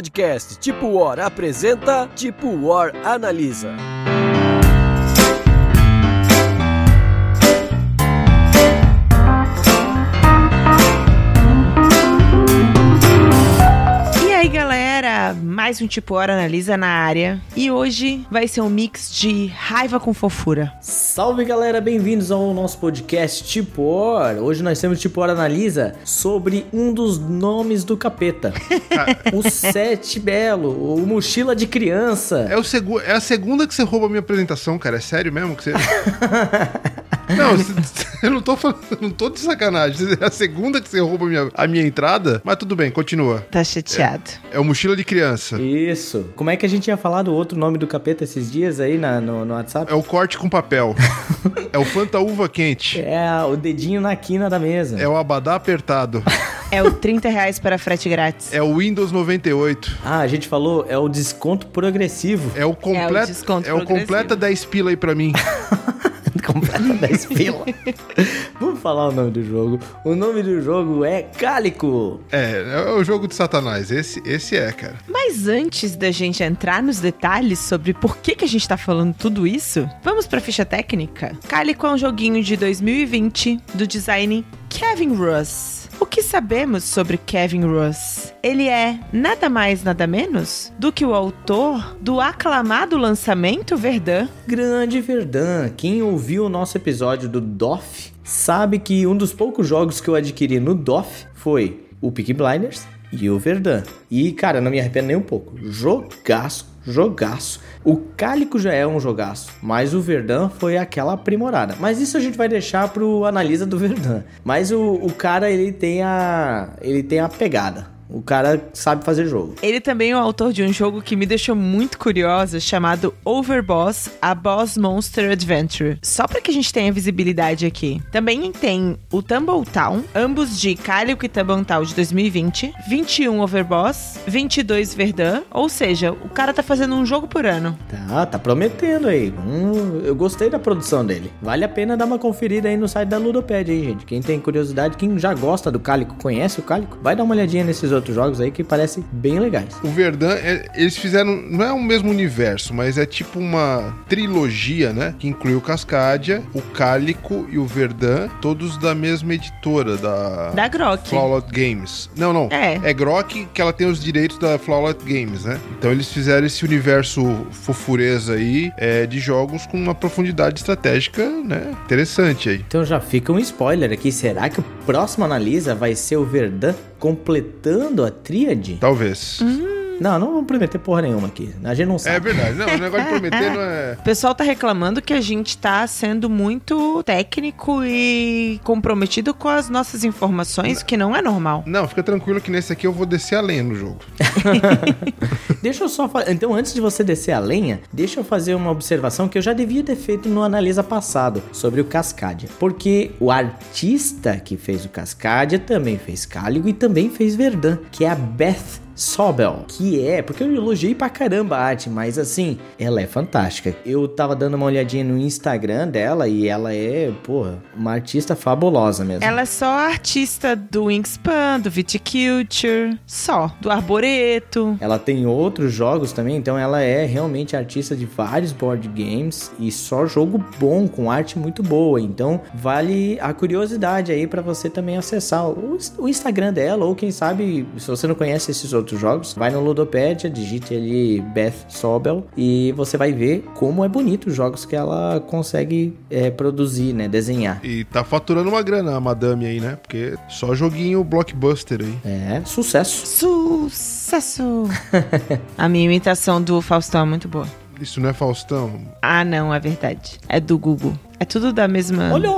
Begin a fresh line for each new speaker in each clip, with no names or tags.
podcast Tipo War apresenta Tipo War Analisa.
Mais um Tipo Hora Analisa na área. E hoje vai ser um mix de raiva com fofura.
Salve galera, bem-vindos ao nosso podcast Tipo Or. Hoje nós temos Tipo Or Analisa sobre um dos nomes do capeta: o Sete Belo, o Mochila de Criança.
É, o segu é a segunda que você rouba a minha apresentação, cara. É sério mesmo que você. não, eu não tô falando, não tô de sacanagem. É a segunda que você rouba a minha, a minha entrada, mas tudo bem, continua.
Tá chateado.
É o mochila de criança.
Isso. Como é que a gente tinha falado o outro nome do capeta esses dias aí na- no, no WhatsApp?
É o corte com papel. é o Fanta Uva quente.
É o dedinho na quina da mesa.
É o abadá apertado.
É o 30 reais para frete grátis.
É o Windows 98.
Ah, a gente falou, é o desconto progressivo.
É o
É o desconto
é o completa 10 pila aí pra mim.
Completa 10 pila. Vamos falar o nome do jogo. O nome do jogo é Cálico.
É, é o jogo de Satanás. Esse, esse é, cara.
Mas antes da gente entrar nos detalhes sobre por que, que a gente tá falando tudo isso, vamos pra ficha técnica. Calico é um joguinho de 2020 do design Kevin Russ. Que sabemos sobre Kevin Russ? Ele é nada mais, nada menos do que o autor do aclamado lançamento Verdun.
Grande Verdun. Quem ouviu o nosso episódio do DOF sabe que um dos poucos jogos que eu adquiri no DOF foi o Peaky Blinders e o Verdun. E, cara, não me arrependo nem um pouco. Jogaço, jogaço. O Cálico já é um jogaço, mas o Verdun foi aquela aprimorada. Mas isso a gente vai deixar pro analisa do Verdun. Mas o, o cara, ele tem a ele tem a pegada. O cara sabe fazer jogo.
Ele também é o autor de um jogo que me deixou muito curiosa, chamado Overboss, a Boss Monster Adventure. Só pra que a gente tenha visibilidade aqui. Também tem o Tumble Town, ambos de Cálico e Tumble Town de 2020, 21 Overboss, 22 Verdun, ou seja, o cara tá fazendo um jogo por ano.
Tá, tá prometendo aí. Hum, eu gostei da produção dele. Vale a pena dar uma conferida aí no site da Ludopad aí, gente. Quem tem curiosidade, quem já gosta do Cálico, conhece o Cálico, vai dar uma olhadinha nesses outros jogos aí que parecem bem legais.
O Verdun, é- eles fizeram. Não é o mesmo universo, mas é tipo uma trilogia, né? Que inclui o Cascadia, o Cálico e o Verdun, todos da mesma editora, da.
Da Grok.
Flawless Games. Não, não.
É.
É Grok que ela tem os direitos da Flawless Games, né? Então eles fizeram esse universo fofureza aí é, de jogos com uma profundidade estratégica, né? Interessante aí.
Então já fica um spoiler aqui. Será que o próximo analisa vai ser o Verdun completando a tríade?
Talvez.
Não, não vamos prometer porra nenhuma aqui. A gente não
É
sabe.
verdade. Não, o negócio de prometer não é.
O pessoal tá reclamando que a gente tá sendo muito técnico e comprometido com as nossas informações, o que não é normal.
Não, fica tranquilo que nesse aqui eu vou descer a lenha no jogo.
Deixa eu só fa- Então, antes de você descer a lenha, deixa eu fazer uma observação que eu já devia ter feito no Analisa passado sobre o Cascadia. Porque o artista que fez o Cascadia também fez Cáligo e também fez Verdun, que é a Beth Sobel, que é, porque eu elogiei pra caramba a arte, mas assim, ela é fantástica. Eu tava dando uma olhadinha no Instagram dela e ela é, porra, uma artista fabulosa mesmo.
Ela é só artista do Wingspan, do Viticulture, só. Do Arboreto.
Ela tem outros jogos também, então ela é realmente artista de vários board games e só jogo bom, com arte muito boa. Então vale a curiosidade aí pra você também acessar o, o Instagram dela, ou quem sabe, se você não conhece esses outros jogos, vai no Ludopedia, digite ali Beth Sobel e você vai ver como é bonito os jogos que ela consegue é, produzir, né? Desenhar.
E tá faturando uma grana a madame aí, né? Porque só joguinho blockbuster aí.
É, sucesso.
Sucesso! A minha imitação do Faustão é muito boa.
Isso não é Faustão?
Ah, não, é verdade. É do Google. É tudo da mesma.
Olha!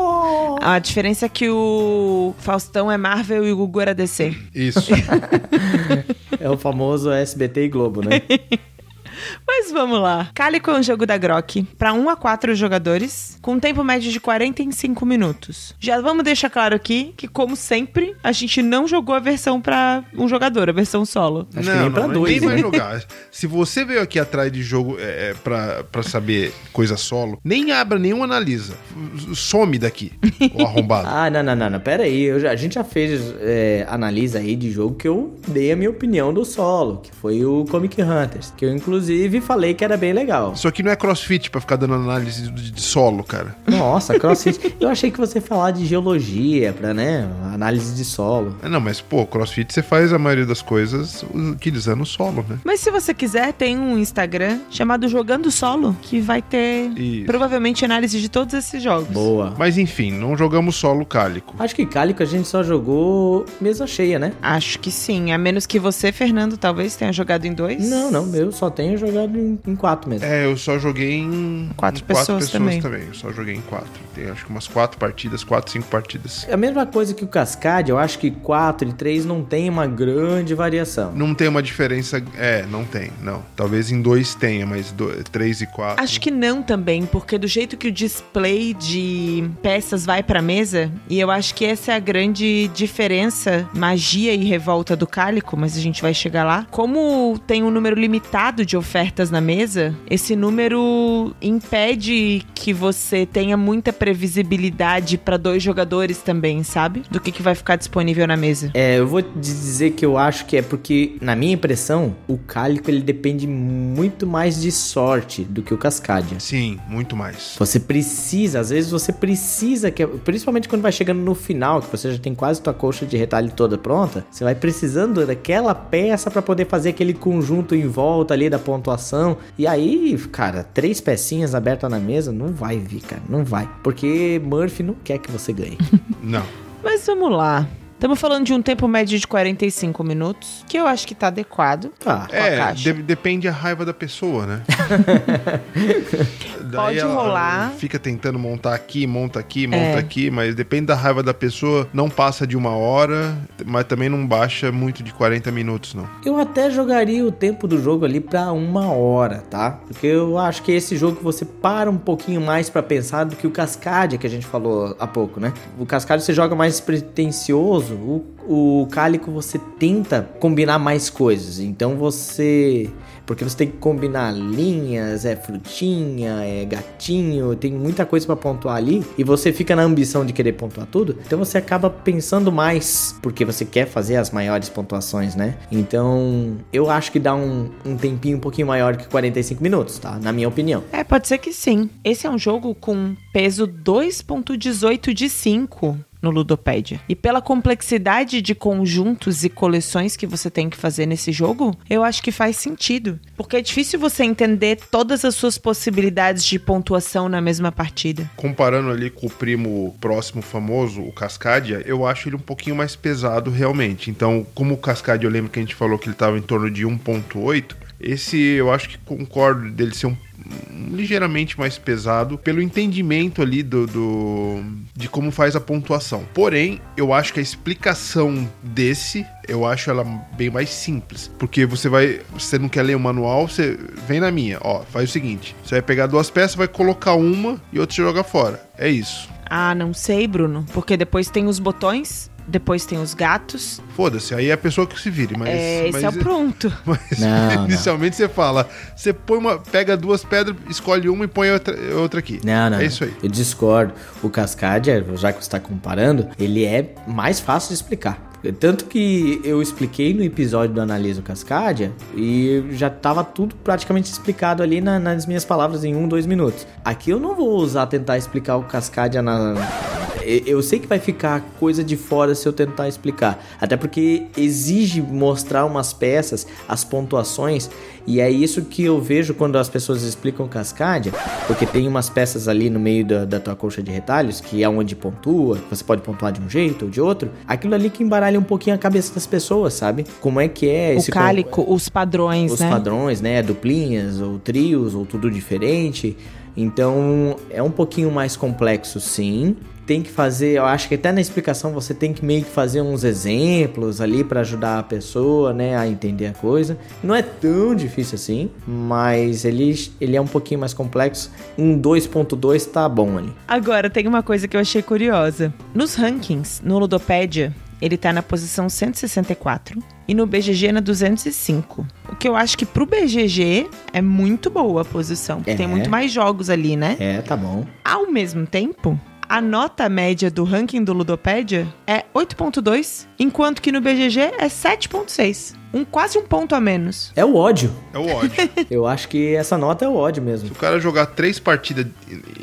A diferença é que o Faustão é Marvel e o Google era DC.
Isso.
É o famoso SBT e Globo, né?
Mas vamos lá. Cálico é um jogo da Grok para 1 a 4 jogadores, com um tempo médio de 45 minutos. Já vamos deixar claro aqui que, como sempre, a gente não jogou a versão para um jogador, a versão solo.
Acho que nem pra
mas
dois,
ninguém vai
né?
jogar. Se você veio aqui atrás de jogo é, é, pra, pra saber coisa solo, nem abra, nenhum analisa. Some daqui, o arrombado.
Ah, não, não, não, não. Pera aí. Eu já- a gente já fez é, analisa aí de jogo que eu dei a minha opinião do solo, que foi o Comic Hunters. Que eu, inclusive, falei que era bem legal.
Isso aqui não é crossfit pra ficar dando análise de, de solo, cara.
Nossa, CrossFit. eu achei que você ia falar de geologia, pra, né? Análise de solo.
É, Não, mas, pô, crossfit você faz a maioria das coisas utilizando o solo, né?
Mas se você quiser, tem um Instagram chamado Jogando Solo, que vai ter
Isso.
provavelmente análise de todos esses jogos.
Boa.
Mas enfim, não jogamos solo cálico.
Acho que Cálico a gente só jogou mesa cheia, né?
Acho que sim, a menos que você, Fernando, talvez tenha jogado em dois.
Não, não, eu só tenho jogado em, em quatro mesmo.
É, eu só joguei em
Quatro
em
pessoas também.
Eu só joguei em quatro. Tem acho que umas quatro partidas, quatro, cinco partidas.
É a mesma coisa que o Cascade, eu acho que 4 e 3 não tem uma grande variação.
Não tem uma diferença. É, não tem, não. Talvez em dois tenha, mas do, três e quatro.
Acho que não também, porque do jeito que o display de peças vai pra mesa, e eu acho que essa é a grande diferença, magia e revolta do Cálico, mas a gente vai chegar lá. Como tem um número limitado de ofertas na mesa, esse número impede que você tenha muita previsibilidade pra dois jogadores também, sabe? Do que, que vai ficar disponível na mesa.
É, eu vou te dizer que eu acho que é porque, na minha impressão, o Cálico ele depende muito mais de sorte do que o Cascadia.
Sim, muito mais.
Você precisa, às vezes você precisa, que, principalmente quando vai chegando no final, que você já tem quase tua coxa de retalho toda pronta, você vai precisando daquela peça pra poder fazer aquele conjunto em volta ali da pontuação. E aí, cara, três pecinhas abertas na mesa não vai vir, cara, não vai. Porque Murphy não quer que você ganhe.
Não.
Mas vamos lá. Estamos falando de um tempo médio de 45 minutos, que eu acho que tá adequado.
Tá.
a
É, de- depende a raiva da pessoa, né? Daí
Pode
ela
rolar.
Fica tentando montar aqui, monta aqui, monta
É.
aqui, mas depende da raiva da pessoa. Não passa de uma hora, mas também não baixa muito de 40 minutos, não.
Eu até jogaria o tempo do jogo ali pra uma hora, tá? Porque eu acho que esse jogo você para um pouquinho mais pra pensar do que o Cascadia que a gente falou há pouco, né? O Cascadia você joga mais pretencioso, o, o Cálico você tenta combinar mais coisas. Então você. Porque você tem que combinar linhas, é frutinha, é gatinho, tem muita coisa pra pontuar ali. E você fica na ambição de querer pontuar tudo. Então você acaba pensando mais, porque você quer fazer as maiores pontuações, né? Então eu acho que dá um, um tempinho um pouquinho maior que 45 minutos, tá? Na minha opinião.
É, pode ser que sim. Esse é um jogo com peso 2.18 de 5 no Ludopédia. E pela complexidade de conjuntos e coleções que você tem que fazer nesse jogo, eu acho que faz sentido. Porque é difícil você entender todas as suas possibilidades de pontuação na mesma partida.
Comparando ali com o primo próximo famoso, o Cascadia, eu acho ele um pouquinho mais pesado realmente. Então, como o Cascadia, eu lembro que a gente falou que ele estava em torno de 1.8, esse eu acho que concordo dele ser um ligeiramente mais pesado pelo entendimento ali do, do- de como faz a pontuação. Porém, eu acho que a explicação desse, eu acho ela bem mais simples, porque você vai, você não quer ler o manual, você vem na minha, ó, faz o seguinte, você vai pegar duas peças, vai colocar uma e outra joga fora. É isso.
Ah, não sei, Bruno. Porque depois tem os botões, depois tem os gatos.
Foda-se, aí é a pessoa que se vire, mas
é, esse
mas,
é o pronto.
Mas
Não, não.
inicialmente você fala, você põe uma, pega duas pedras, escolhe uma e põe outra, outra aqui.
Não, não.
É
não.
isso aí.
Eu discordo. O Cascadia, já que você está comparando, ele é mais fácil de explicar. Tanto que eu expliquei no episódio do Analisa o Cascadia e já tava tudo praticamente explicado ali na- nas minhas palavras em um, dois minutos. Aqui eu não vou usar tentar explicar o Cascadia na. Eu sei que vai ficar coisa de fora se eu tentar explicar. Até porque exige mostrar umas peças, as pontuações. E é isso que eu vejo quando as pessoas explicam Cascadia. Porque tem umas peças ali no meio da, da tua colcha de retalhos, que é onde pontua, que você pode pontuar de um jeito ou de outro. Aquilo ali que embaralha um pouquinho a cabeça das pessoas, sabe? Como é que é
o
esse con-
cálico, os padrões,
os
né?
padrões, né? Duplinhas ou trios ou tudo diferente. Então é um pouquinho mais complexo, sim. Tem que fazer, eu acho que até na explicação você tem que meio que fazer uns exemplos ali para ajudar a pessoa, né, a entender a coisa. Não é tão difícil assim, mas ele, ele é um pouquinho mais complexo. Um 2.2 tá bom ali.
Agora, tem uma coisa que eu achei curiosa. Nos rankings, no Ludopédia, ele tá na posição 164 e no BGG na 205. O que eu acho que pro BGG é muito boa a posição, porque
É.
tem muito mais jogos ali, né?
É, tá bom.
Ao mesmo tempo, a nota média do ranking do Ludopédia é 8.2, enquanto que no BGG é 7.6. Um, quase um ponto a menos.
É o ódio.
É o ódio.
Eu acho que essa nota é o ódio mesmo.
Se o cara jogar três partidas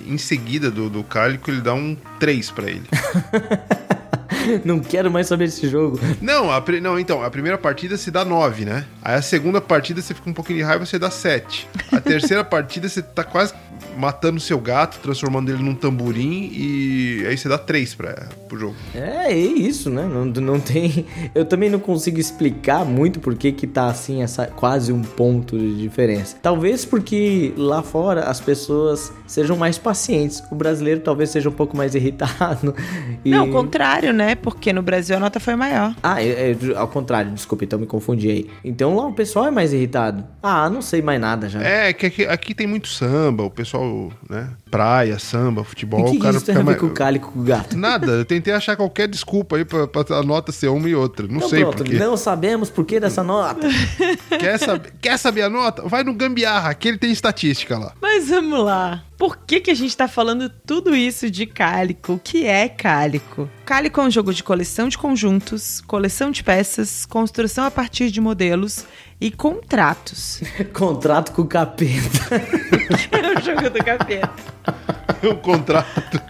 em seguida do, do Cálico, ele dá um 3 pra ele.
Não quero mais saber desse jogo.
Não, a, não, então, a primeira partida se dá 9, né? Aí a segunda partida você fica um pouquinho de raiva, você dá 7. A terceira partida você tá quase matando seu gato, transformando ele num tamborim e aí você dá 3 pra, pro jogo.
É, é isso, né? Não, não tem. Eu também não consigo explicar muito por que, que tá assim, essa quase um ponto de diferença. Talvez porque lá fora as pessoas sejam mais pacientes. O brasileiro talvez seja um pouco mais irritado. E...
Não, o contrário, né? Porque no Brasil a nota foi maior.
Ah, é, é, ao contrário, desculpa, então me confundi aí. Então lá o pessoal é mais irritado. Ah, não sei mais nada já.
É, que aqui, aqui tem muito samba, o pessoal, né? Praia, samba, futebol,
E o que,
o
que
cara
isso tem a ver com o cálico com o gato?
Nada, eu tentei achar qualquer desculpa aí pra, pra a nota ser uma e outra. Não
Então
sei
pronto,
por quê.
não sabemos por que dessa nota.
Quer saber, quer saber a nota? Vai no Gambiarra, que ele tem estatística lá.
Mas vamos lá. Por que, que a gente tá falando tudo isso de Cálico? O que é Cálico? Cálico é um jogo de coleção de conjuntos, coleção de peças, construção a partir de modelos e contratos.
Contrato com o capeta.
é o jogo do capeta.
o contrato.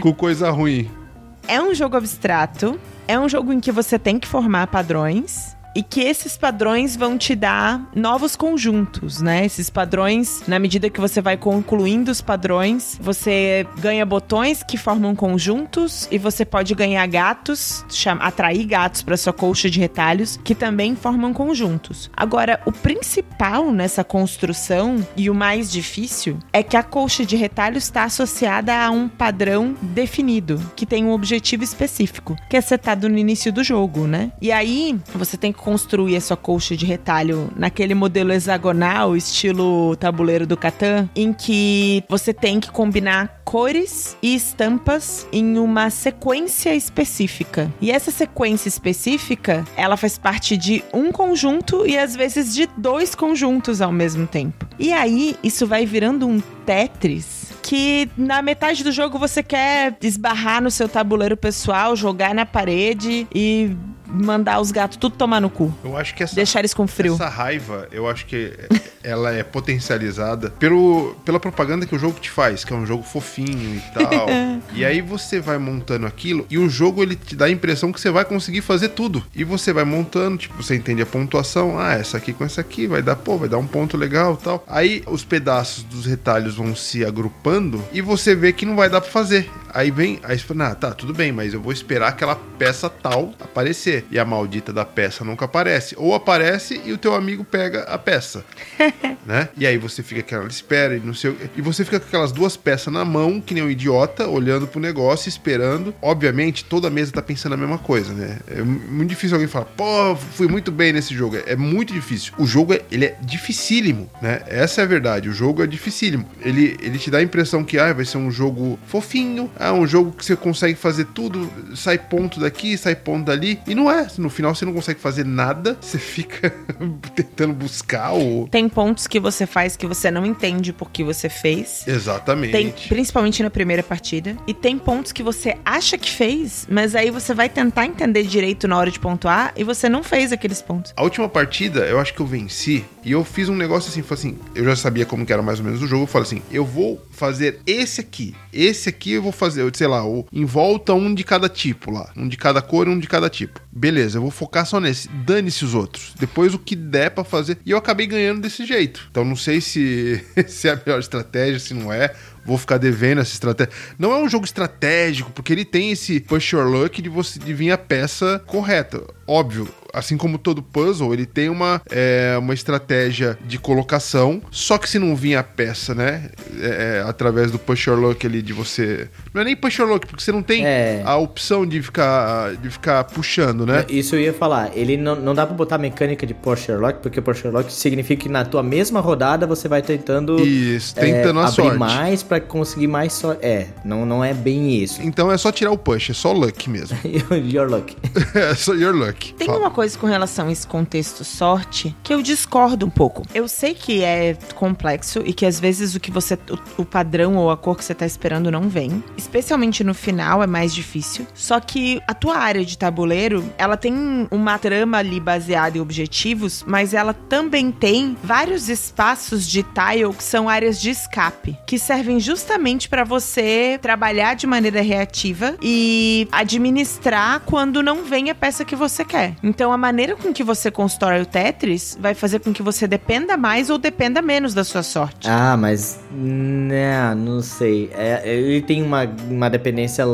Com coisa ruim.
É um jogo abstrato, é um jogo em que você tem que formar padrões. E que esses padrões vão te dar novos conjuntos, né? Esses padrões, na medida que você vai concluindo os padrões, você ganha botões que formam conjuntos e você pode ganhar gatos, atrair gatos para sua colcha de retalhos, que também formam conjuntos. Agora, o principal nessa construção e o mais difícil é que a colcha de retalhos está associada a um padrão definido, que tem um objetivo específico, que é setado no início do jogo, né? E aí, você tem que construir a sua colcha de retalho naquele modelo hexagonal, estilo tabuleiro do Catan, em que você tem que combinar cores e estampas em uma sequência específica. E essa sequência específica, ela faz parte de um conjunto e às vezes de dois conjuntos ao mesmo tempo. E aí, isso vai virando um Tetris que na metade do jogo você quer esbarrar no seu tabuleiro pessoal, jogar na parede e mandar os gatos tudo tomar no cu.
Eu acho que essa,
Deixar eles com frio.
essa raiva, eu acho que ela é potencializada pelo, pela propaganda que o jogo te faz, que é um jogo fofinho e tal. e aí você vai montando aquilo e o jogo ele te dá a impressão que você vai conseguir fazer tudo. E você vai montando, tipo, você entende a pontuação, ah, essa aqui com essa aqui vai dar, pô, vai dar um ponto legal, tal. Aí os pedaços dos retalhos vão se agrupando e você vê que não vai dar pra fazer. Aí vem, aí você fala, ah, tá, tudo bem, mas eu vou esperar aquela peça tal aparecer. E a maldita da peça nunca aparece. Ou aparece e o teu amigo pega a peça. né? E aí você fica aquela espera e não sei E você fica com aquelas duas peças na mão, que nem um idiota, olhando pro negócio, esperando. Obviamente, toda mesa tá pensando a mesma coisa, né? É muito difícil alguém falar, pô, fui muito bem nesse jogo. É muito difícil. O jogo, é, ele é dificílimo, né? Essa é a verdade. O jogo é dificílimo. Ele, ele te dá a impressão que, ah, vai ser um jogo fofinho, ah, um jogo que você consegue fazer tudo, sai ponto daqui, sai ponto dali. E não é. No final você não consegue fazer nada, você fica tentando buscar o.
Tem pontos que você faz que você não entende por que você fez.
Exatamente.
Tem, principalmente na primeira partida. E tem pontos que você acha que fez, mas aí você vai tentar entender direito na hora de pontuar e você não fez aqueles pontos.
A última partida, eu acho que eu venci e eu fiz um negócio assim, foi assim, eu já sabia como que era mais ou menos o jogo, eu falei assim, eu vou fazer esse aqui, esse aqui eu vou fazer, sei lá, o, em volta um de cada tipo lá, um de cada cor e um de cada tipo. Beleza, eu vou focar só nesse, dane-se os outros, depois o que der pra fazer, e eu acabei ganhando desse jeito. Então não sei se, se é a melhor estratégia, se não é, vou ficar devendo essa estratégia. Não é um jogo estratégico, porque ele tem esse push your luck de você vir a peça correta. Óbvio, assim como todo puzzle, ele tem uma, é, uma estratégia de colocação, só que se não vir a peça, né? É, é, através do push or luck ali de você. Não é nem push or luck, porque você não tem
É.
a opção de ficar, de ficar puxando, né?
Isso eu ia falar. Ele não, não dá pra botar mecânica de push Sherlock, porque push Sherlock significa que na tua mesma rodada você vai tentando,
Isso, tentando
é,
a
abrir
sorte.
mais pra conseguir mais sorte. É, não, não é bem isso.
Então é só tirar o push, é só luck mesmo.
Your luck.
é só your luck.
Tem
Fala.
uma coisa com relação a esse contexto sorte que eu discordo um pouco. Eu sei que é complexo e que às vezes o que você. O, o padrão ou a cor que você tá esperando não vem. Especialmente no final é mais difícil. Só que a tua área de tabuleiro, ela tem uma trama ali baseada em objetivos, mas ela também tem vários espaços de tile que são áreas de escape, que servem justamente para você trabalhar de maneira reativa e administrar quando não vem a peça que você quer. Então a maneira com que você constrói o Tetris vai fazer com que você dependa mais ou dependa menos da sua sorte.
Ah, mas. Não, não sei. É, ele tem uma, uma dependência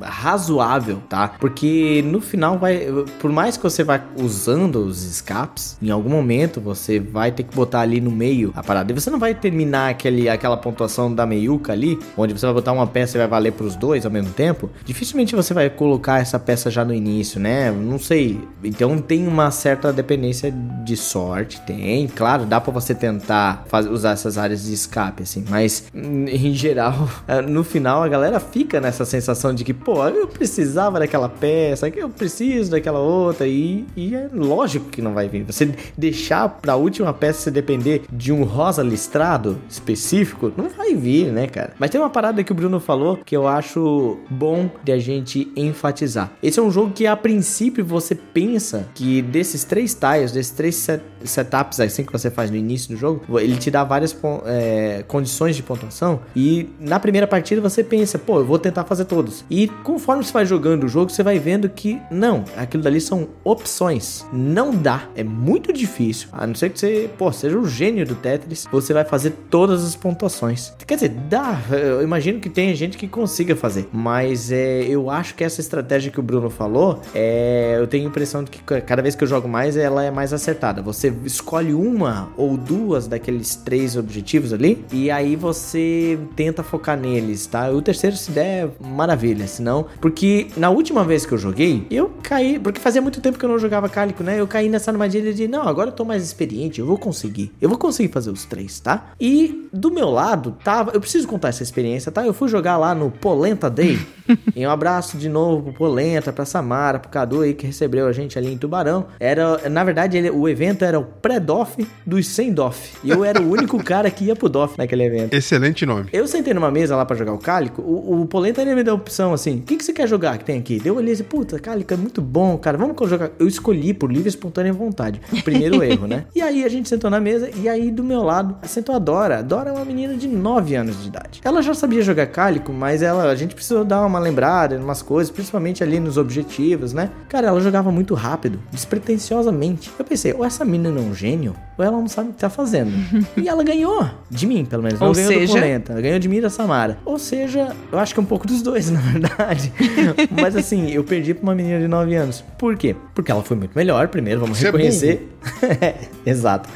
razoável, tá? Porque no final vai. Por mais que você vá usando os escapes, em algum momento você vai ter que botar ali no meio a parada. E você não vai terminar aquele, aquela pontuação da meiuca ali, onde você vai botar uma peça e vai valer pros dois ao mesmo tempo. Dificilmente você vai colocar essa peça já no início, né? Não sei. Então tem uma certa dependência de sorte, tem. Claro, dá pra você tentar faz- usar essas áreas de escape, assim. Mas, em geral, no final a galera fica nessa sensação de que, pô, eu precisava daquela peça, que eu preciso daquela outra. E, e é lógico que não vai vir. Você deixar pra última peça você depender de um rosa listrado específico, não vai vir, né, cara? Mas tem uma parada que o Bruno falou que eu acho bom de a gente enfatizar. Esse é um jogo que, a princípio, você pensa que desses três tiles, desses três set- setups assim que você faz no início do jogo, ele te dá várias é, condições de pontuação e na primeira partida você pensa, pô, eu vou tentar fazer todos. E conforme você vai jogando o jogo, você vai vendo que não, aquilo dali são opções. Não dá, é muito difícil. A não ser que você, pô, seja o gênio do Tetris, você vai fazer todas as pontuações. Quer dizer, dá, eu imagino que tem gente que consiga fazer, mas é, eu acho que essa estratégia que o Bruno falou, é, eu tenho a impressão de que ca- cada vez que eu jogo mais, ela é mais acertada. Você escolhe uma ou duas daqueles três objetivos ali, e aí você tenta focar neles, tá? O terceiro, se der, maravilha, senão... Porque na última vez que eu joguei, eu caí... Porque fazia muito tempo que eu não jogava Cálico, né? Eu caí nessa armadilha de, não, agora eu tô mais experiente, eu vou conseguir. Eu vou conseguir fazer os três, tá? E do meu lado, tava... Eu preciso contar essa experiência, tá? Eu fui jogar lá no Polenta Day. e um abraço de novo pro Polenta, pra Samara, pro Cadu aí, que recebeu a gente ali em Tubarão. Era... Na verdade, ele- o evento era o pré-DOF dos sem DOF. E eu era o único cara que ia pro DOF naquele evento.
Excelente nome.
Eu sentei numa mesa lá pra jogar o Cálico, o, o Polenta ele me deu a opção assim: o que, que você quer jogar que tem aqui? Deu olhei assim, puta, Cálico é muito bom, cara, vamos jogar. Eu escolhi por livre e espontânea vontade. Primeiro erro, né? E aí a gente sentou na mesa e aí do meu lado sentou a Dora. A Dora é uma menina de 9 anos de idade. Ela já sabia jogar Cálico, mas ela, a gente precisou dar uma lembrada em umas coisas, principalmente ali nos objetivos, né? Cara, ela jogava muito rápido, despretensiosamente. Eu pensei, ou essa menina é um gênio, ou ela não sabe o que tá fazendo. e ela ganhou. De mim, pelo menos. Não
Ou
ganhou do
seja-
Polenta. Ela ganhou de mim e da Samara. Ou seja, eu acho que é um pouco dos dois, na verdade. Mas assim, eu perdi pra uma menina de 9 anos. Por quê? Porque ela foi muito melhor, primeiro, vamos
Você é
reconhecer. É, exato.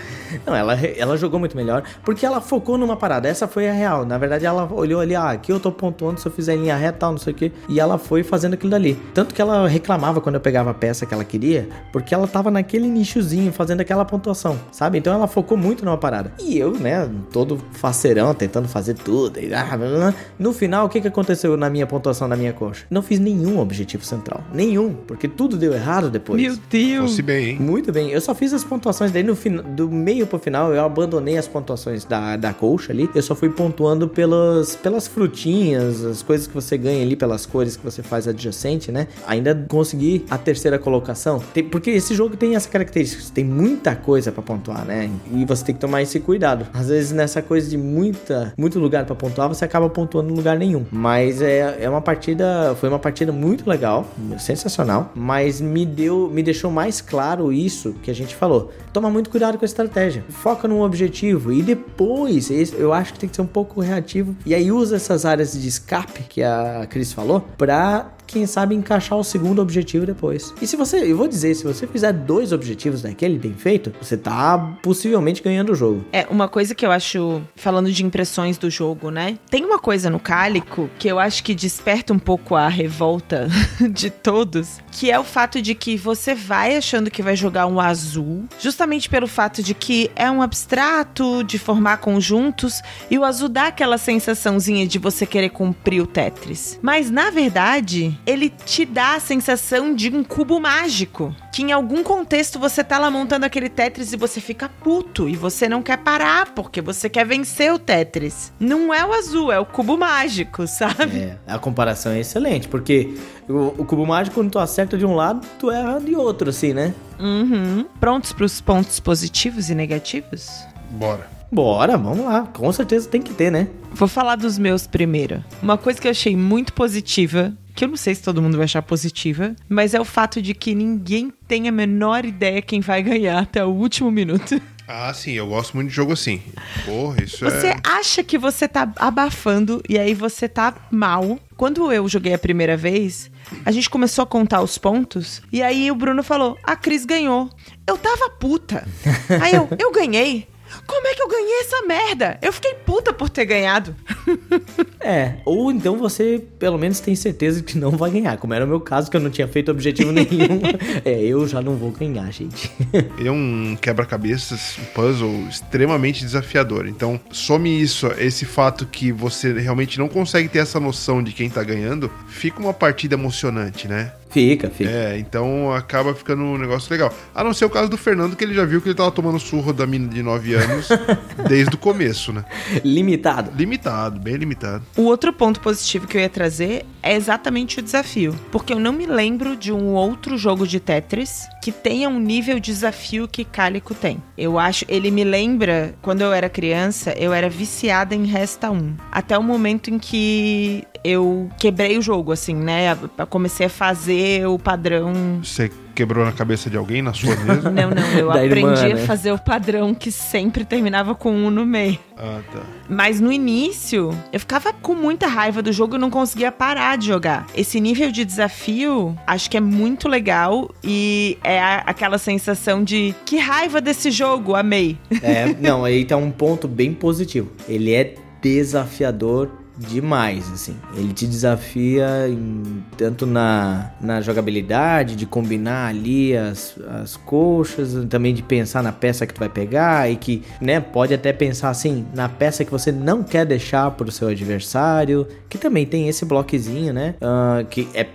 Não, ela, ela jogou muito melhor, porque ela focou numa parada. Essa foi a real. Na verdade, ela olhou ali, ah, aqui eu tô pontuando se eu fizer em linha reta, tal, não sei o quê. E ela foi fazendo aquilo dali. Tanto que ela reclamava quando eu pegava a peça que ela queria, porque ela tava naquele nichozinho, fazendo aquela pontuação, sabe? Então ela focou muito numa parada. E eu, né, todo faceirão, tentando fazer tudo. E, ah, blá, blá. no final, o que, que aconteceu na minha pontuação da minha coxa? Não fiz nenhum objetivo central. Nenhum. Porque tudo deu errado depois.
Meu Deus!
Fosse bem, hein?
Muito bem, eu só fiz as pontuações daí no final, do meio pro final, eu abandonei as pontuações da, da colcha ali. Eu só fui pontuando pelas, pelas frutinhas, as coisas que você ganha ali, pelas cores que você faz adjacente, né? Ainda consegui a terceira colocação. Tem- porque esse jogo tem essa característica, tem muita coisa pra pontuar, né? E você tem que tomar esse cuidado. Às vezes nessa coisa de muita, muito lugar pra pontuar, você acaba pontuando em lugar nenhum. Mas é, é uma partida, foi uma partida muito legal, sensacional, mas me deu, me deixou mais claro isso que a gente falou. Toma muito cuidado com a estratégia. Foca num objetivo e depois, eu acho que tem que ser um pouco reativo. E aí usa essas áreas de escape que a Cris falou pra quem sabe encaixar o segundo objetivo depois. E se você, eu vou dizer, se você fizer dois objetivos daquele bem feito, você tá possivelmente ganhando o jogo.
É, uma coisa que eu acho, falando de impressões do jogo, né? Tem uma coisa no Cálico que eu acho que desperta um pouco a revolta de todos, que é o fato de que você vai achando que vai jogar um azul, justamente pelo fato de que é um abstrato de formar conjuntos e o azul dá aquela sensaçãozinha de você querer cumprir o Tetris. Mas na verdade, ele te dá a sensação de um cubo mágico. Que em algum contexto você tá lá montando aquele Tetris e você fica puto e você não quer parar porque você quer vencer o Tetris. Não é o azul, é o cubo mágico, sabe?
É, a comparação é excelente, porque o, o cubo mágico, quando tu acerta de um lado, tu erra de outro, assim, né?
Uhum. Prontos pros pontos positivos e negativos?
Bora.
Bora, vamos lá. Com certeza tem que ter, né?
Vou falar dos meus primeiro. Uma coisa que eu achei muito positiva, que eu não sei se todo mundo vai achar positiva, mas é o fato de que ninguém tem a menor ideia quem vai ganhar até o último minuto.
Ah, sim, eu gosto muito de jogo assim. Porra, isso
Você
é.
acha que você tá abafando e aí você tá mal. Quando eu joguei a primeira vez, a gente começou a contar os pontos e aí o Bruno falou: "A Cris ganhou". Eu tava puta. Aí eu, eu ganhei. Como é que eu ganhei essa merda? Eu fiquei puta por ter ganhado.
É, ou então você pelo menos tem certeza que não vai ganhar, como era o meu caso, que eu não tinha feito objetivo nenhum. é, eu já não vou ganhar, gente.
Ele é um quebra-cabeças, um puzzle extremamente desafiador. Então, some isso, esse fato que você realmente não consegue ter essa noção de quem tá ganhando, fica uma partida emocionante, né?
Fica, fica.
É, então acaba ficando um negócio legal. A não ser o caso do Fernando, que ele já viu que ele tava tomando surro da mina de 9 anos desde o começo, né?
Limitado.
Limitado, bem limitado.
O outro ponto positivo que eu ia trazer é exatamente o desafio. Porque eu não me lembro de um outro jogo de Tetris que tenha um nível de desafio que Cálico tem. Eu acho, ele me lembra, quando eu era criança, eu era viciada em Resta 1. Até o momento em que eu quebrei o jogo, assim, né? Eu comecei a fazer o padrão
Você quebrou na cabeça de alguém na sua mesa?
Não, não, eu
Da
aprendi
irmã,
a
né?
fazer o padrão que sempre terminava com um no meio.
ah, tá.
Mas no início, eu ficava com muita raiva do jogo e não conseguia parar de jogar. Esse nível de desafio, acho que é muito legal e é a- aquela sensação de que raiva desse jogo, amei.
É, não, aí tá um ponto bem positivo. Ele é desafiador demais, assim. Ele te desafia em- tanto na, na jogabilidade, de combinar ali as, as coxas, também de pensar na peça que tu vai pegar e que, né, pode até pensar assim, na peça que você não quer deixar pro seu adversário, que também tem esse bloquezinho, né, ah, que é,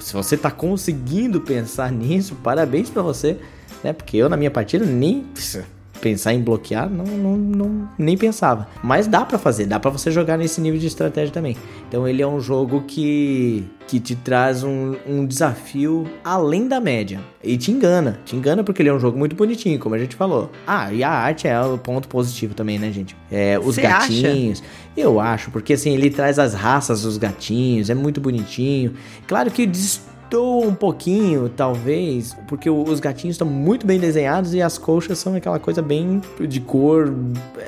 se você tá conseguindo pensar nisso, parabéns pra você, né, porque eu na minha partida nem pensar em bloquear, não, não, não- nem pensava. Mas dá pra fazer, dá pra você jogar nesse nível de estratégia também. Então ele é um jogo que, que te traz um, um desafio além da média. E te engana, te engana porque ele é um jogo muito bonitinho, como a gente falou. Ah, e a arte é o ponto positivo também, né, gente? É, os
acha?
gatinhos. Eu acho, porque assim, ele traz as raças dos gatinhos, é muito bonitinho. Claro que destoa um pouquinho, talvez, porque os gatinhos estão muito bem desenhados e as coxas são aquela coisa bem de cor.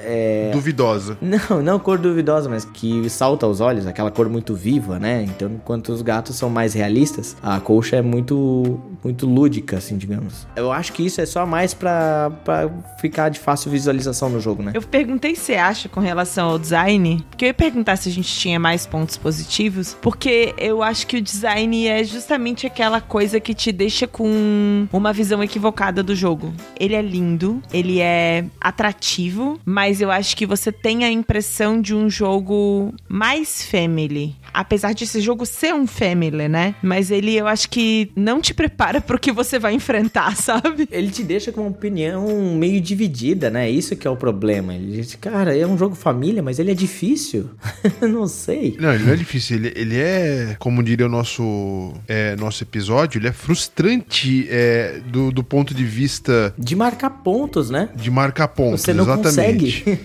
É...
Duvidosa.
Não, não cor duvidosa, mas que salta aos olhos, aquela cor muito viva, né? Então, enquanto os gatos são mais realistas, a coxa é muito muito lúdica, assim, digamos. Eu acho que isso é só mais pra, pra ficar de fácil visualização no jogo, né?
Eu perguntei se você acha com relação ao design, porque eu ia perguntar se a gente tinha mais pontos positivos, porque eu acho que o design é justamente aquela coisa que te deixa com uma visão equivocada do jogo. Ele é lindo, ele é atrativo, mas eu acho que você tem a impressão de um jogo mais family. Apesar de esse jogo ser um family, né? Mas ele eu acho que não te prepara pro que você vai enfrentar, sabe?
Ele te deixa com uma opinião meio dividida, né? Isso que é o problema. Ele diz, cara, é um jogo família, mas ele é difícil. não sei.
Não, ele não é difícil. Ele, ele é, como diria o nosso, é, nosso episódio, ele é frustrante é, do, do ponto de vista
De marcar pontos, né?
de marcar pontos.
Você não
exatamente.
consegue.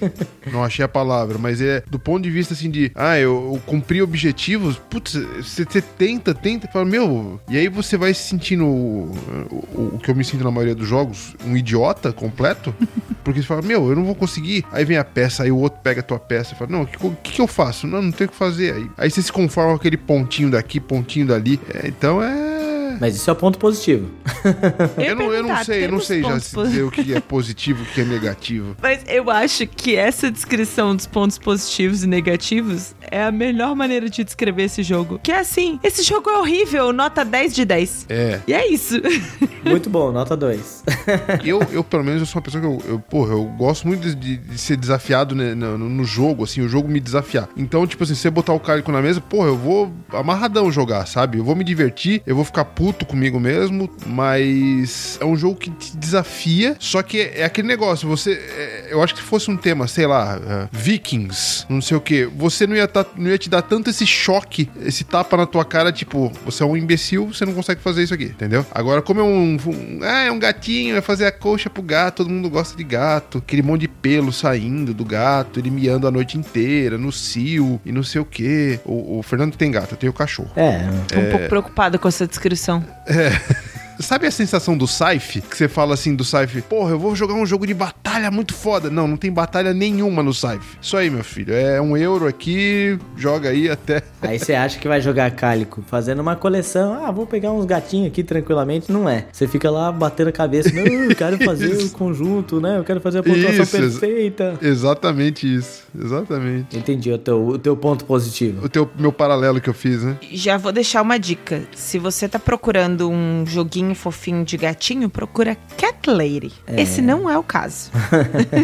não achei a palavra, mas é do ponto de vista assim de, ah, eu, eu cumpri o objetivo objetivos, putz, você, você tenta, tenta, fala, meu, e aí você vai se sentindo o, o, o que eu me sinto na maioria dos jogos, um idiota completo, porque você fala, meu, eu não vou conseguir. Aí vem a peça, aí o outro pega a tua peça e fala, não, o que, que, que eu faço? Não, não tem o que fazer. Aí, aí você se conforma com aquele pontinho daqui, pontinho dali. É, então é.
Mas isso é o ponto positivo.
Eu, não, eu não sei, eu não sei já se dizer o que é positivo e o que é negativo.
Mas eu acho que essa descrição dos pontos positivos e negativos é a melhor maneira de descrever esse jogo. Que é assim, esse jogo é horrível, nota 10 de 10.
É.
E é isso.
Muito bom, nota 2.
Eu, eu, pelo menos, eu sou uma pessoa que eu, eu porra, eu gosto muito de, de- de ser desafiado né, no, no- no jogo, assim, o jogo me desafiar. Então, tipo assim, se você botar o cálico na mesa, porra, eu vou amarradão jogar, sabe? Eu vou me divertir, eu vou ficar puto comigo mesmo, mas é um jogo que te desafia, só que é, é aquele negócio, você, é, eu acho que se fosse um tema, sei lá, é, vikings, não sei o que, você não ia, tá- não ia te dar tanto esse choque, esse tapa na tua cara, tipo, você é um imbecil, você não consegue fazer isso aqui, entendeu? Agora, como é um, um- ah, é um gatinho, vai fazer a coxa pro gato, todo mundo gosta de gato, aquele monte de pelo saindo do gato, ele miando a noite inteira, no cio, e não sei o que. O, o Fernando tem gato, eu tenho cachorro.
É,
Tô um pouco preocupada com essa descrição. Yeah.
Sabe a sensação do Saif? Que você fala assim do Saif, porra, eu vou jogar um jogo de batalha muito foda. Não, não tem batalha nenhuma no Saif. Isso aí, meu filho. É um euro aqui, joga aí até.
Aí você acha que vai jogar cálico fazendo uma coleção. Ah, vou pegar uns gatinhos aqui tranquilamente. Não é. Você fica lá batendo a cabeça. Não, eu quero fazer o conjunto, né? Eu quero fazer a pontuação
Isso, ex-
perfeita.
Exatamente isso. Exatamente.
Entendi o teu, o teu ponto positivo.
O teu, meu paralelo que eu fiz, né?
Já vou deixar uma dica. Se você tá procurando um joguinho fofinho de gatinho, procura Cat Lady. Esse não é o caso.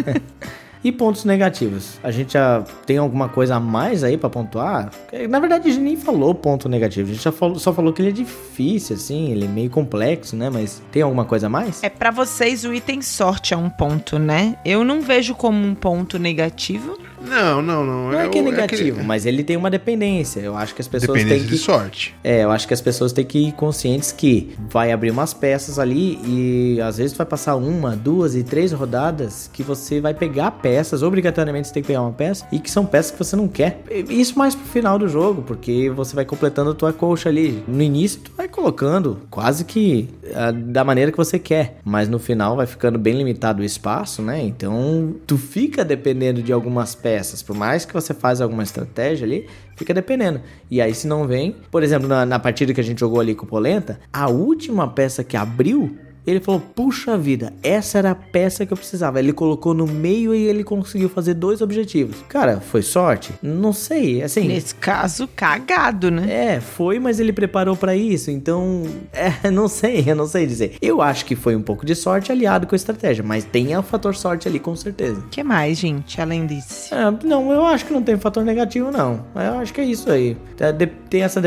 E pontos negativos? A gente já tem alguma coisa a mais aí pra pontuar? Na verdade, a gente nem falou ponto negativo. A gente já falou- só falou que ele é difícil, assim. Ele é meio complexo, né? Mas tem alguma coisa a mais?
É pra vocês o item sorte é um ponto, né? Eu não vejo como um ponto negativo.
Não, não, não.
Não é que é
o-
negativo,
aquele-
mas ele tem uma dependência. Eu acho que as pessoas
Dependência
têm
de
que.
sorte.
É, eu acho que as pessoas têm que ir conscientes que vai abrir umas peças ali e às vezes vai passar uma, duas e três rodadas que você vai pegar peças, obrigatoriamente você tem que pegar uma peça, e que são peças que você não quer. Isso mais pro final do jogo, porque você vai completando a tua colcha ali. No início tu vai colocando quase que ah, da maneira que você quer, mas no final vai ficando bem limitado o espaço, né? Então tu fica dependendo de algumas peças, por mais que você faça alguma estratégia ali, fica dependendo. E aí se não vem, por exemplo, na, na partida que a gente jogou ali com o Polenta, a última peça que abriu ele falou: Puxa vida, essa era a peça que eu precisava. Ele colocou no meio e ele conseguiu fazer dois objetivos. Cara, foi sorte? Não sei. Assim,
Nesse caso, cagado, né?
é, foi, mas ele preparou pra isso, então, é, não sei, eu não sei dizer. Eu acho que foi um pouco de sorte aliado com a estratégia, mas tem o fator sorte ali com certeza.
O que mais, gente, além disso?
É, não, eu acho que não tem fator negativo não. Eu acho que é isso aí. Tá, Tem essa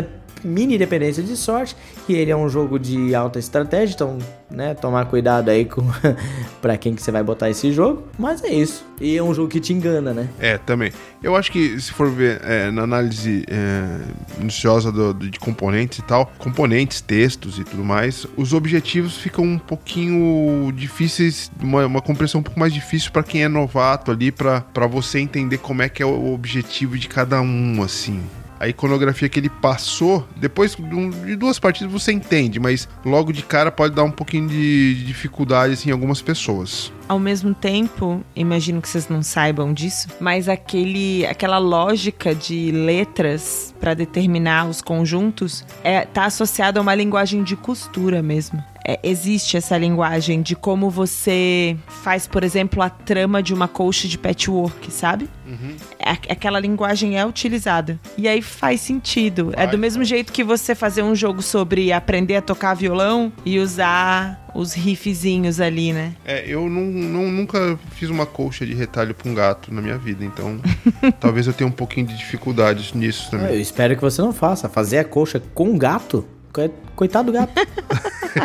mini dependência de sorte, que ele é um jogo de alta estratégia, então, né, tomar cuidado aí com para quem que você vai botar esse jogo, mas é isso. E é um jogo que te engana, né?
É, também. Eu acho que se for ver é, na análise é, minuciosa do- do- de componentes e tal, componentes, textos e tudo mais, os objetivos ficam um pouquinho difíceis, uma, uma compreensão um pouco mais difícil pra quem é novato ali, pra você entender como é que é o objetivo de cada um, assim. A iconografia que ele passou, depois de duas partidas você entende, mas logo de cara pode dar um pouquinho de de dificuldade assim, em algumas pessoas.
Ao mesmo tempo, imagino que vocês não saibam disso, mas aquele, aquela lógica de letras para determinar os conjuntos é, tá associada a uma linguagem de costura mesmo. É, existe essa linguagem de como você faz, por exemplo, a trama de uma colcha de patchwork, sabe? É, aquela linguagem é utilizada. E aí faz sentido. é
Faz,
do mesmo jeito que você fazer um jogo sobre aprender a tocar violão e usar os riffzinhos ali, né?
É, eu não, não- nunca fiz uma colcha de retalho pra um gato na minha vida, então talvez eu tenha um pouquinho de dificuldades nisso
Eu
também.
espero que você não faça. Fazer a coxa com gato? Co- Coitado do gato.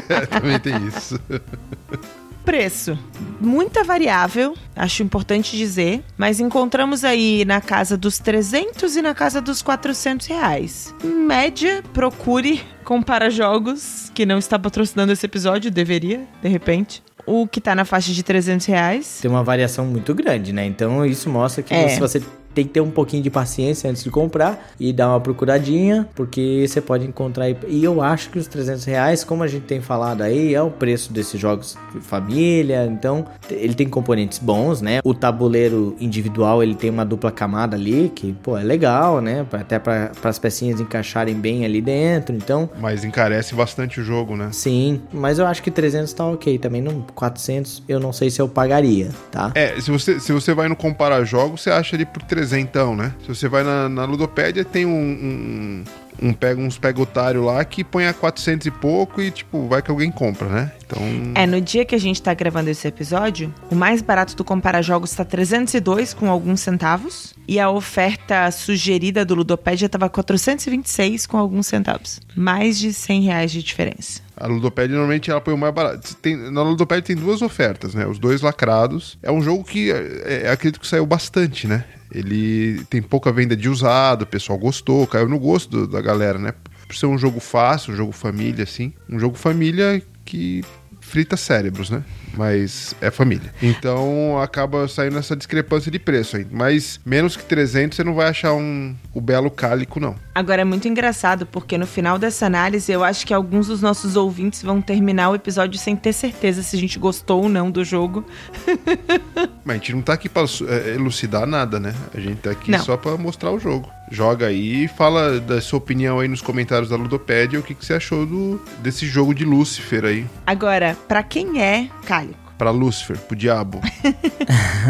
É, também tem isso.
Preço. Muita variável, acho importante dizer, mas encontramos aí na casa dos 300 e na casa dos 400 reais. Em média, procure compara jogos, que não está patrocinando esse episódio, deveria, de repente. O que tá na faixa de 300 reais.
Tem uma variação muito grande, né? Então isso mostra que
É.
se você tem que ter um pouquinho de paciência antes de comprar e dar uma procuradinha, porque você pode encontrar. E eu acho que os 300 reais, como a gente tem falado aí, é o preço desses jogos de família. Então, ele tem componentes bons, né? O tabuleiro individual ele tem uma dupla camada ali, que pô, é legal, né? Até para as pecinhas encaixarem bem ali dentro. Então,
Mas encarece bastante o jogo, né?
sim. Mas eu acho que 300 tá ok também. Não, 400 eu não sei se eu pagaria, tá?
É, se você, se você vai no comparar jogos, você acha ali por trezentão, né? Se você vai na, na Ludopédia, tem um, um, um pega, uns pega otário lá que põe a 400 e pouco e, tipo, vai que alguém compra, né? Então,
É, no dia que a gente tá gravando esse episódio, o mais barato do Compara Jogos tá 302 com alguns centavos. E a oferta sugerida do Ludopédia tava 426 com alguns centavos. Mais de 100 reais de diferença.
A Ludopédia normalmente ela põe o mais barato. Tem, na Ludopédia tem duas ofertas, né? Os dois lacrados. É um jogo que é, é, acredito que saiu bastante, né? Ele tem pouca venda de usado, o pessoal gostou, caiu no gosto do- da galera, né? Por ser um jogo fácil, um jogo família, assim. Um jogo família que frita cérebros, né? Mas é família. Então acaba saindo essa discrepância de preço aí. Mas menos que 300 você não vai achar um, o belo cálico, não.
Agora é muito engraçado porque no final dessa análise eu acho que alguns dos nossos ouvintes vão terminar o episódio sem ter certeza se a gente gostou ou não do jogo.
Mas a gente não tá aqui pra é, elucidar nada, né? A gente tá aqui
Não.
só pra mostrar o jogo. Joga aí e fala da sua opinião aí nos comentários da Ludopédia o que, que você achou do, desse jogo de Lúcifer aí.
Agora, pra quem é cálico?
Pra Lúcifer, pro diabo,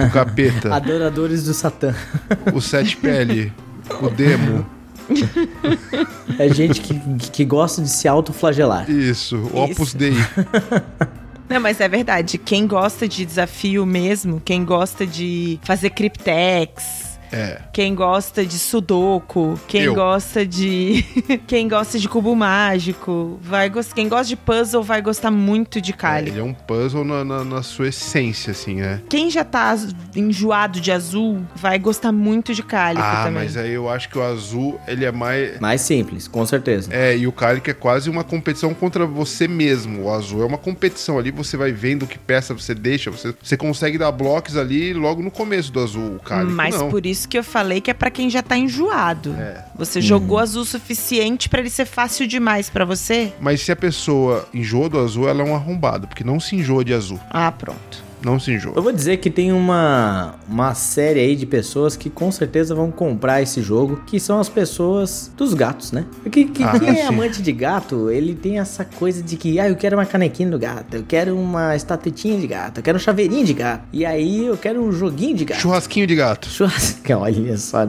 o capeta,
Adoradores do Satã.
o sete pele, o demo,
É gente que, que gosta de se autoflagelar.
isso, o Opus
Isso.
Dei.
Não, mas é verdade. Quem gosta de desafio mesmo, quem gosta de fazer cryptex,
É.
quem gosta de sudoku, quem
Eu.
gosta de quem gosta de cubo mágico, vai quem gosta de puzzle vai gostar muito de
É,
Kali.
ele é um puzzle na, na- na sua essência, assim, né?
Quem já tá enjoado de azul vai gostar muito de Cálico
Ah,
também.
mas aí eu acho que o azul, ele é mais...
Mais simples, com certeza.
É, e o cálico é quase uma competição contra você mesmo. O azul é uma competição ali, você vai vendo que peça você deixa, você, você consegue dar blocos ali logo no começo do azul. O cálico
Mas
não.
por isso que eu falei que é pra quem já tá enjoado.
É.
Você jogou azul o suficiente pra ele ser fácil demais pra você?
Mas se a pessoa enjoa do azul, ela é um arrombado, porque não se enjoa de azul.
Ah, pronto.
Não se
Eu
enjoa.
vou dizer que tem uma, uma série aí de pessoas que com certeza vão comprar esse jogo, que são as pessoas dos gatos, né? Porque que,
Ah,
quem é
sim.
amante de gato, ele tem essa coisa de que, ah, eu quero uma canequinha do gato, eu quero uma estatuetinha de gato, eu quero um chaveirinho de gato, e aí eu quero um joguinho de gato.
Churrasquinho de gato.
Churrasca, olha só.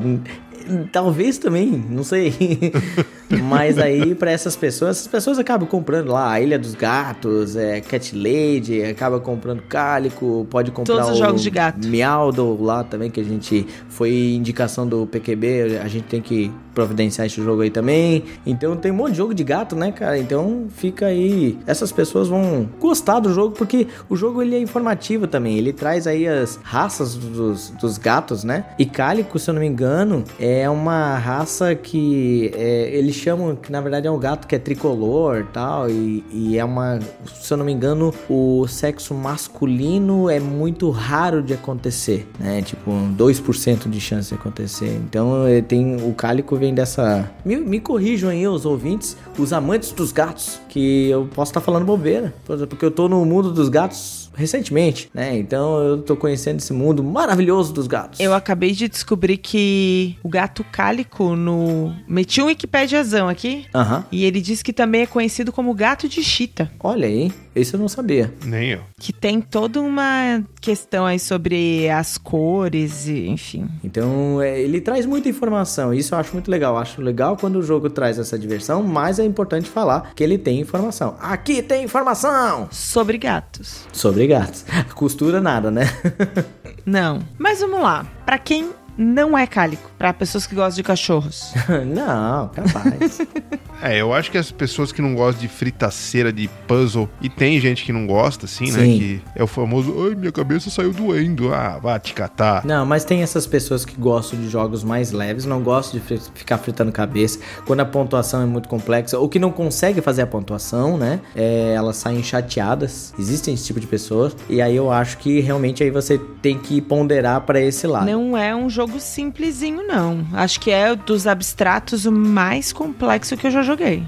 Talvez também, não sei. Mas aí, pra essas pessoas, essas pessoas acabam comprando lá a Ilha dos Gatos, é, Cat Lady, acaba comprando Cálico, pode comprar
Todos os
o
jogos de gato.
Meowdo lá também, que a gente foi indicação do PQB, a gente tem que providenciar esse jogo aí também. Então tem um monte de jogo de gato, né, cara? Então fica aí. Essas pessoas vão gostar do jogo porque o jogo ele é informativo também. Ele traz aí as raças dos, dos gatos, né? E Cálico, se eu não me engano, é uma raça que é, eles chamam que na verdade é um gato que é tricolor tal, e, e é uma, se eu não me engano, o sexo masculino é muito raro de acontecer, né? Tipo, um 2% de chance de acontecer. Então eh, tem o cálico vem dessa. Me, me corrijam aí os ouvintes, os amantes dos gatos, que eu posso estar falando bobeira, porque eu tô no mundo dos gatos recentemente, né? Então eu tô conhecendo esse mundo maravilhoso dos gatos.
Eu acabei de descobrir que o gato cálico no. Meti um Wikipediazão aqui.
Aham.
E ele diz que também é conhecido como gato de chita.
Olha aí, esse eu não sabia.
Nem eu.
Que tem toda uma questão aí sobre as cores e, enfim.
Então, é, ele traz muita informação. Isso eu acho muito legal. Acho legal quando o jogo traz essa diversão, mas é importante falar que ele tem informação. Aqui tem informação
Sobre gatos.
sobre gatos. Costura nada, né?
Não. Mas vamos lá. Pra quem não é cálico, pra pessoas que gostam de cachorros.
não, capaz.
É, eu acho que as pessoas que não gostam de fritaceira, de puzzle, e tem gente que não gosta, assim, né?
Sim.
Que é o famoso, ai, minha cabeça saiu doendo. Ah, vá te catar.
Não, mas tem essas pessoas que gostam de jogos mais leves, não gostam de ficar fritando cabeça quando a pontuação é muito complexa, ou que não consegue fazer a pontuação, né? É, elas saem chateadas. Existem esse tipo de pessoas. E aí eu acho que realmente aí você tem que ponderar pra esse lado.
Não é um jogo jogo simplesinho, não. Acho que é dos abstratos o mais complexo que eu já joguei.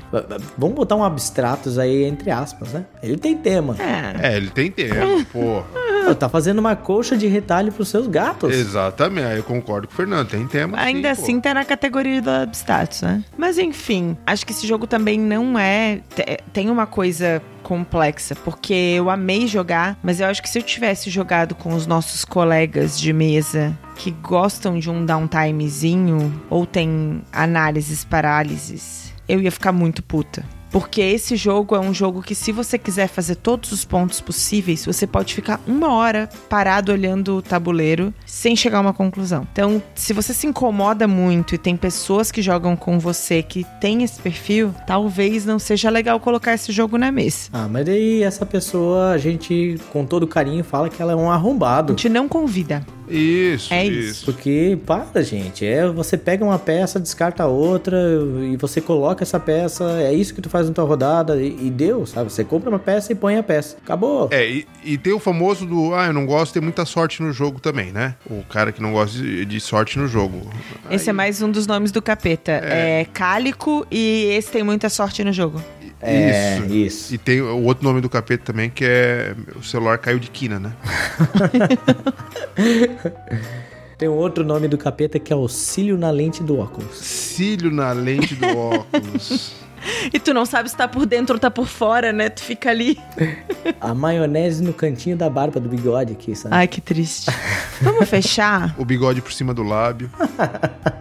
Vamos botar um abstratos aí entre aspas, né? Ele tem tema.
É.
É, ele tem tempo, porra.
Pô, tá fazendo uma colcha de retalho pros seus gatos.
Exatamente, aí eu concordo com o Fernando, tem tema.
Ainda
sim,
assim tá na categoria do abstratos, né? Mas enfim, acho que esse jogo também não é. te- Tem uma coisa complexa, porque eu amei jogar, mas eu acho que se eu tivesse jogado com os nossos colegas de mesa que gostam de um downtimezinho ou tem análises parálises, eu ia ficar muito puta. Porque esse jogo é um jogo que, se você quiser fazer todos os pontos possíveis, você pode ficar uma hora parado olhando o tabuleiro sem chegar a uma conclusão. Então, se você se incomoda muito e tem pessoas que jogam com você que tem esse perfil, talvez não seja legal colocar esse jogo na mesa.
Ah, mas daí essa pessoa, a gente, com todo carinho, fala que ela é um
A
arrombado.
gente não convida.
Isso,
É
isso.
Porque, para, gente, é você pega uma peça, descarta a outra e você coloca essa peça, é isso que tu faz na tua rodada e, e deu, sabe? Você compra uma peça e põe a peça. Acabou.
É, e, e tem o famoso do, ah, eu não gosto de ter muita sorte no jogo também, né? O cara que não gosta de, de sorte no jogo.
Esse é mais um dos nomes do capeta. É, Cálico e esse tem muita sorte no jogo.
É, isso.
E tem o outro nome do capeta também, que é o celular caiu de quina, né?
Tem um outro nome do capeta que é auxílio na lente do óculos.
Cílio na lente do óculos.
E tu não sabe se tá por dentro ou tá por fora, né? Tu fica ali.
A maionese no cantinho da barba do bigode aqui, sabe?
Ai, que triste. Vamos fechar?
o bigode por cima do lábio.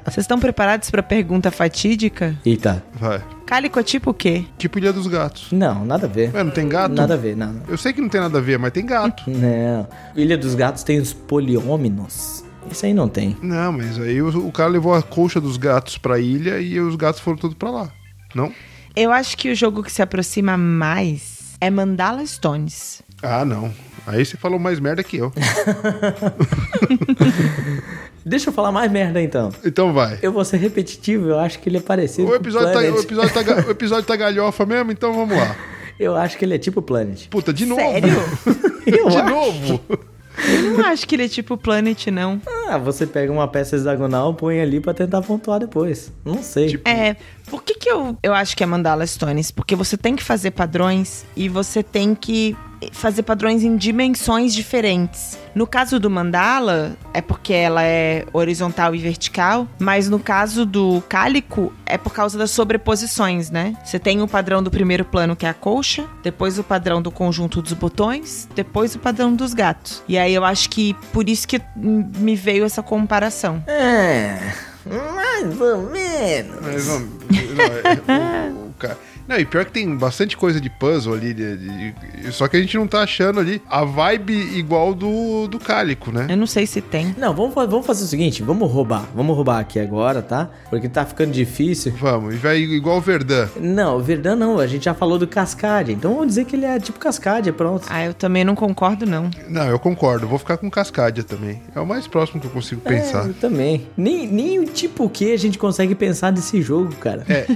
Vocês estão preparados pra pergunta fatídica?
Eita.
Vai.
Cálico é tipo o quê?
Tipo Ilha dos Gatos.
Não, nada a ver.
Ué, não tem gato?
Nada a ver, não. não.
Eu sei que não tem nada a ver, mas tem gato.
Não. Ilha dos Gatos tem os poliôminos. Isso aí não tem.
Não, mas aí o, o cara levou a colcha dos gatos pra ilha e os gatos foram todos pra lá. Não?
Eu acho que o jogo que se aproxima mais é Mandala Stones.
Ah, não. Aí você falou mais merda que eu.
Deixa eu falar mais merda então.
Então vai.
Eu vou ser repetitivo, eu acho que ele é parecido
O
com
episódio, tá, o, episódio tá, o episódio tá galhofa mesmo, então vamos lá.
Eu acho que ele é tipo Planet.
Puta, de novo.
Sério?
Eu
de
acho.
novo.
Eu não acho que ele é tipo Planet, não.
Ah, você pega uma peça hexagonal, põe ali pra tentar pontuar depois. Não sei.
Tipo-
É, por que que eu, eu acho que é Mandala Stones? Porque você tem que fazer padrões e você tem que fazer padrões em dimensões diferentes. No caso do mandala, é porque ela é horizontal e vertical, mas no caso do cálico, é por causa das sobreposições, né? Você tem o padrão do primeiro plano, que é a colcha, depois o padrão do conjunto dos botões, depois o padrão dos gatos. E aí eu acho que por isso que me veio essa comparação.
É. Mais ou menos.
Mas, não, não, é, o, o cara- não, e pior que tem bastante coisa de puzzle ali, de- de- de- só que a gente não tá achando ali a vibe igual do, do Cálico, né?
Eu não sei se tem.
Não, vamos, vamos fazer o seguinte, vamos roubar. Vamos roubar aqui agora, tá? Porque tá ficando difícil.
Vamos, e vai igual o Verdun.
Não, o Verdun não, a gente já falou do Cascade. Então vamos dizer que ele é tipo Cascade, pronto.
Ah, eu também não concordo, não.
Não, eu concordo, vou ficar com Cascadia também. É o mais próximo que eu consigo pensar.
É, eu também. Nem, nem o tipo que a gente consegue pensar desse jogo, cara.
É,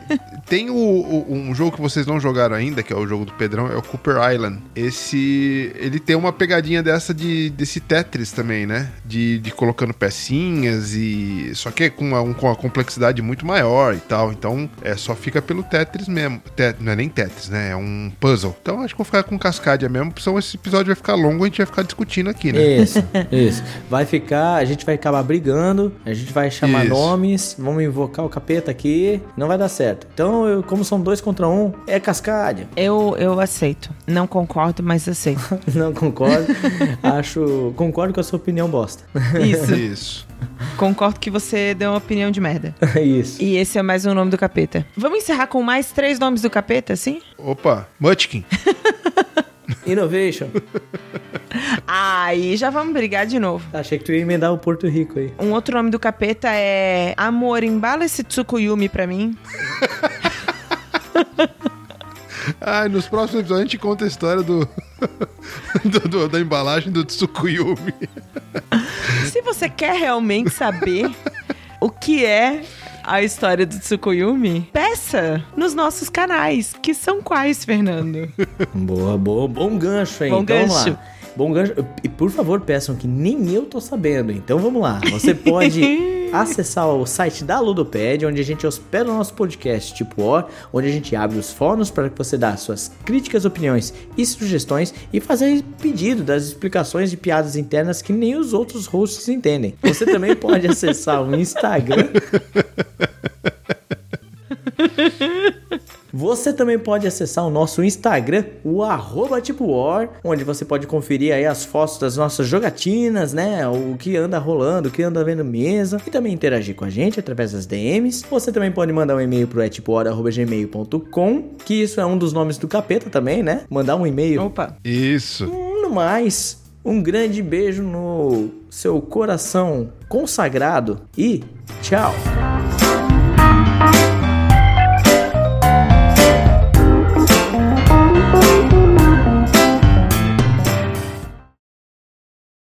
tem o, o- um jogo que vocês não jogaram ainda, que é o jogo do Pedrão, é o Cooper Island. Esse. Ele tem uma pegadinha dessa de, desse Tetris também, né? De, de colocando pecinhas e. Só que é com uma, um- com uma complexidade muito maior e tal. Então, é só fica pelo Tetris mesmo. Tet- não é nem Tetris, né? É um puzzle. Então, acho que vou ficar com Cascadia mesmo, senão esse episódio vai ficar longo e a gente vai ficar discutindo aqui, né?
Isso, isso. Vai ficar, a gente vai acabar brigando, a gente vai chamar
Isso.
nomes, vamos invocar o capeta aqui, não vai dar certo. Então, eu- como são dois contra um, é Cascade.
Eu, eu aceito. Não concordo, mas aceito.
Não concordo. Acho. Concordo com a sua opinião bosta.
Isso.
Isso.
Concordo que você deu uma opinião de merda.
Isso.
E esse é mais um nome do capeta. Vamos encerrar com mais três nomes do capeta, sim?
Opa, Munchkin.
Innovation.
Aí já vamos brigar de novo.
Achei que tu ia emendar o Porto Rico aí.
Um outro nome do capeta é Amor, embala esse Tsukuyumi pra mim.
Ai, nos próximos episódios a gente conta a história do, do- do- da embalagem do Tsukuyumi.
Se você quer realmente saber o que é a história do Tsukuyumi, peça nos nossos canais, que são quais, Fernando?
Boa, boa. Bom gancho, hein?
Bom
então, vamos
gancho.
lá. Bom gancho. E por favor, peçam que nem eu tô sabendo. Então vamos lá. Você pode acessar o site da Ludoped, onde a gente hospeda o nosso podcast tipo O, onde a gente abre os fóruns para que você dê suas críticas, opiniões e sugestões e fazer pedido das explicações de piadas internas que nem os outros hosts entendem. Você também pode acessar o Instagram. Você também pode acessar o nosso Instagram, o arroba tipo war, onde você pode conferir aí as fotos das nossas jogatinas, né? O que anda rolando, o que anda vendo mesa e também interagir com a gente através das DMs. Você também pode mandar um e-mail pro etipoar.gmail.com, que isso é um dos nomes do capeta também, né? Mandar um e-mail.
Opa.
Isso.
No mais, um grande beijo no seu coração consagrado e tchau!